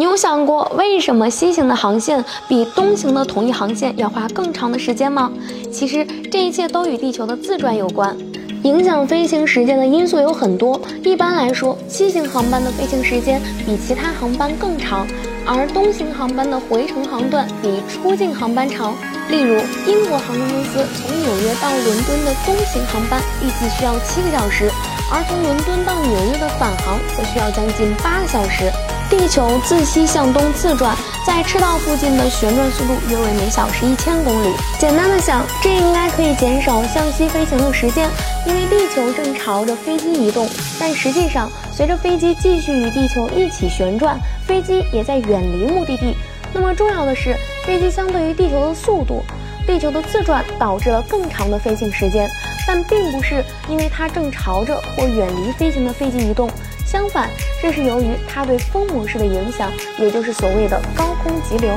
你有想过为什么西行的航线比东行的同一航线要花更长的时间吗？其实这一切都与地球的自转有关。影响飞行时间的因素有很多，一般来说，西行航班的飞行时间比其他航班更长，而东行航班的回程航段比出境航班长。例如，英国航空公司从纽约到伦敦的东行航班预计需要七个小时，而从伦敦到纽约的返航则需要将近八个小时。地球自西向东自转，在赤道附近的旋转速度约为每小时一千公里。简单的想，这应该可以减少向西飞行的时间，因为地球正朝着飞机移动。但实际上，随着飞机继续与地球一起旋转，飞机也在远离目的地。那么重要的是，飞机相对于地球的速度，地球的自转导致了更长的飞行时间，但并不是因为它正朝着或远离飞行的飞机移动。相反，这是由于它对风模式的影响，也就是所谓的高空急流。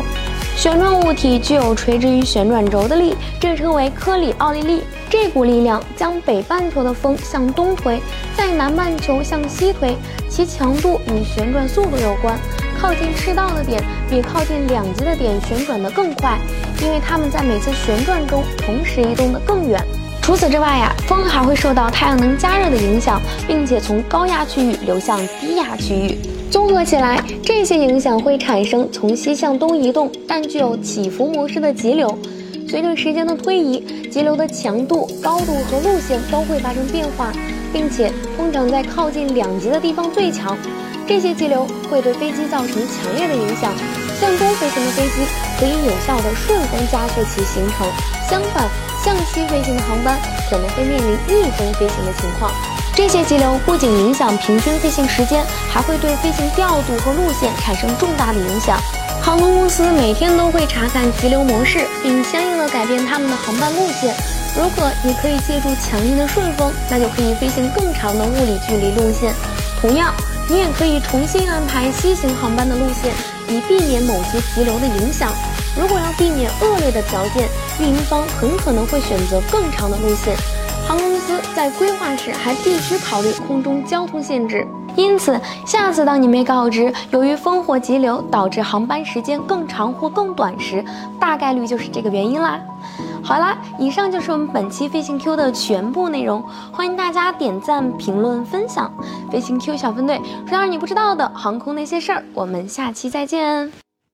旋转物体具有垂直于旋转轴的力，这称为科里奥利力。这股力量将北半球的风向东推，在南半球向西推，其强度与旋转速度有关。靠近赤道的点比靠近两极的点旋转得更快，因为它们在每次旋转中同时移动得更远。除此之外呀，风还会受到太阳能加热的影响，并且从高压区域流向低压区域。综合起来，这些影响会产生从西向东移动但具有起伏模式的急流。随着时间的推移，急流的强度、高度和路线都会发生变化，并且通常在靠近两极的地方最强。这些急流会对飞机造成强烈的影响。向东飞行的飞机可以有效的顺风加速其行程，相反。向西飞行的航班可能会面临逆风飞行的情况。这些急流不仅影响平均飞行时间，还会对飞行调度和路线产生重大的影响。航空公司每天都会查看急流模式，并相应的改变他们的航班路线。如果你可以借助强劲的顺风，那就可以飞行更长的物理距离路线。同样，你也可以重新安排西行航班的路线，以避免某些急流的影响。如果要避免恶劣的条件，运营方很可能会选择更长的路线。航空公司在规划时还必须考虑空中交通限制。因此，下次当你被告知由于风或急流导致航班时间更长或更短时，大概率就是这个原因啦。好啦，以上就是我们本期飞行 Q 的全部内容，欢迎大家点赞、评论、分享。飞行 Q 小分队说点你不知道的航空那些事儿，我们下期再见。